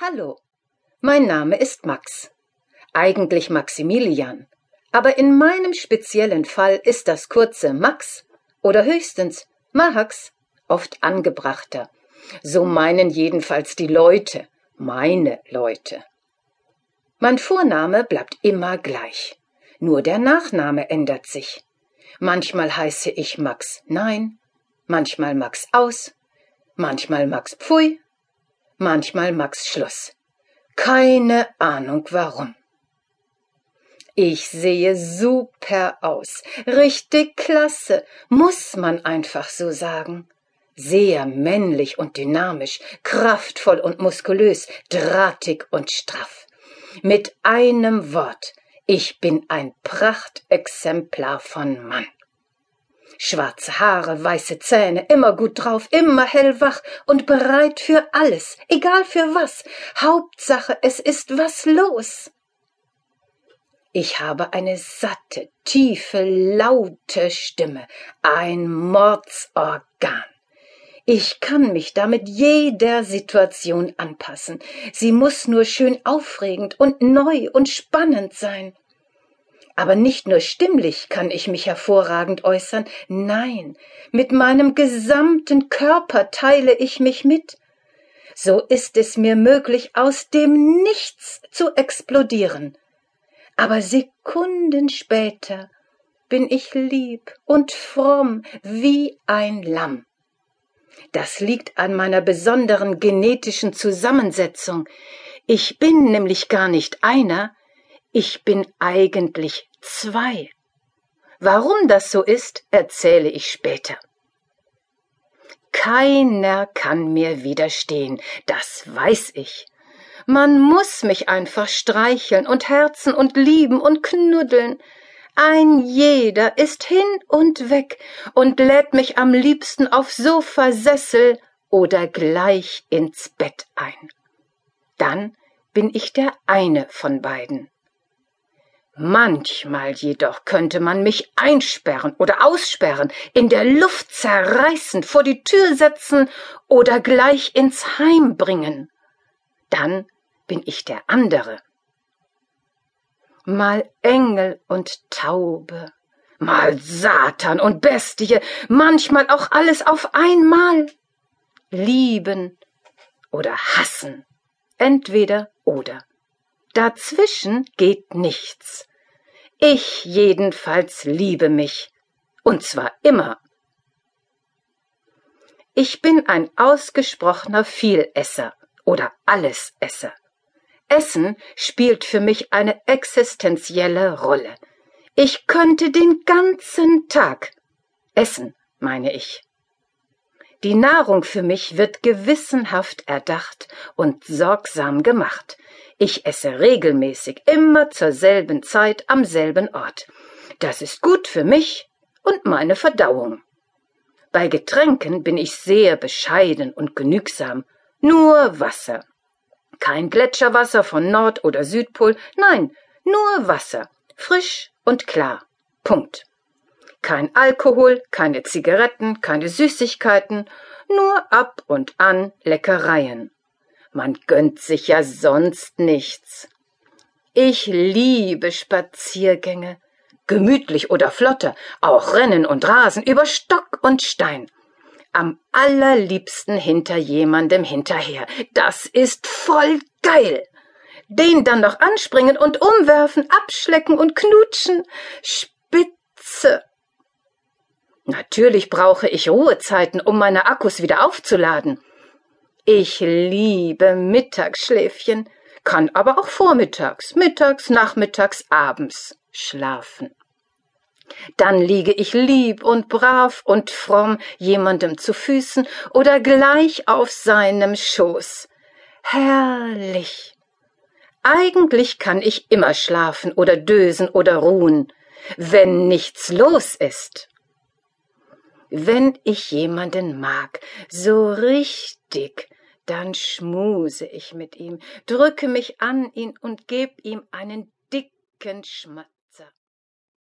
Hallo, mein Name ist Max. Eigentlich Maximilian. Aber in meinem speziellen Fall ist das kurze Max oder höchstens Max oft angebrachter. So meinen jedenfalls die Leute, meine Leute. Mein Vorname bleibt immer gleich. Nur der Nachname ändert sich. Manchmal heiße ich Max Nein, manchmal Max Aus, manchmal Max Pfui, manchmal Max Schluss. Keine Ahnung warum. Ich sehe super aus. Richtig klasse, muss man einfach so sagen. Sehr männlich und dynamisch, kraftvoll und muskulös, drahtig und straff. Mit einem Wort, ich bin ein Prachtexemplar von Mann. Schwarze Haare, weiße Zähne, immer gut drauf, immer hellwach und bereit für alles, egal für was. Hauptsache, es ist was los. Ich habe eine satte, tiefe, laute Stimme, ein Mordsorgan. Ich kann mich damit jeder Situation anpassen. Sie muss nur schön aufregend und neu und spannend sein. Aber nicht nur stimmlich kann ich mich hervorragend äußern, nein, mit meinem gesamten Körper teile ich mich mit. So ist es mir möglich, aus dem Nichts zu explodieren. Aber Sekunden später bin ich lieb und fromm wie ein Lamm. Das liegt an meiner besonderen genetischen Zusammensetzung. Ich bin nämlich gar nicht einer, ich bin eigentlich zwei. Warum das so ist, erzähle ich später. Keiner kann mir widerstehen, das weiß ich. Man muss mich einfach streicheln und herzen und lieben und knuddeln. Ein jeder ist hin und weg und lädt mich am liebsten auf Sofa, Sessel oder gleich ins Bett ein. Dann bin ich der eine von beiden. Manchmal jedoch könnte man mich einsperren oder aussperren, in der Luft zerreißen, vor die Tür setzen oder gleich ins Heim bringen. Dann bin ich der andere. Mal Engel und Taube, mal Satan und Bestie, manchmal auch alles auf einmal. Lieben oder hassen, entweder oder. Dazwischen geht nichts. Ich jedenfalls liebe mich, und zwar immer. Ich bin ein ausgesprochener Vielesser oder Allesesser. Essen spielt für mich eine existenzielle Rolle. Ich könnte den ganzen Tag essen, meine ich. Die Nahrung für mich wird gewissenhaft erdacht und sorgsam gemacht. Ich esse regelmäßig, immer zur selben Zeit am selben Ort. Das ist gut für mich und meine Verdauung. Bei Getränken bin ich sehr bescheiden und genügsam. Nur Wasser. Kein Gletscherwasser von Nord- oder Südpol, nein, nur Wasser. Frisch und klar. Punkt. Kein Alkohol, keine Zigaretten, keine Süßigkeiten, nur ab und an Leckereien. Man gönnt sich ja sonst nichts. Ich liebe Spaziergänge, gemütlich oder flotter, auch Rennen und Rasen über Stock und Stein. Am allerliebsten hinter jemandem hinterher. Das ist voll geil. Den dann noch anspringen und umwerfen, abschlecken und knutschen. Spitze. Natürlich brauche ich Ruhezeiten, um meine Akkus wieder aufzuladen. Ich liebe Mittagsschläfchen, kann aber auch vormittags, mittags, nachmittags, abends schlafen. Dann liege ich lieb und brav und fromm jemandem zu Füßen oder gleich auf seinem Schoß. Herrlich. Eigentlich kann ich immer schlafen oder dösen oder ruhen, wenn nichts los ist. Wenn ich jemanden mag, so richtig, dann schmuse ich mit ihm, drücke mich an ihn und geb ihm einen dicken Schmatz.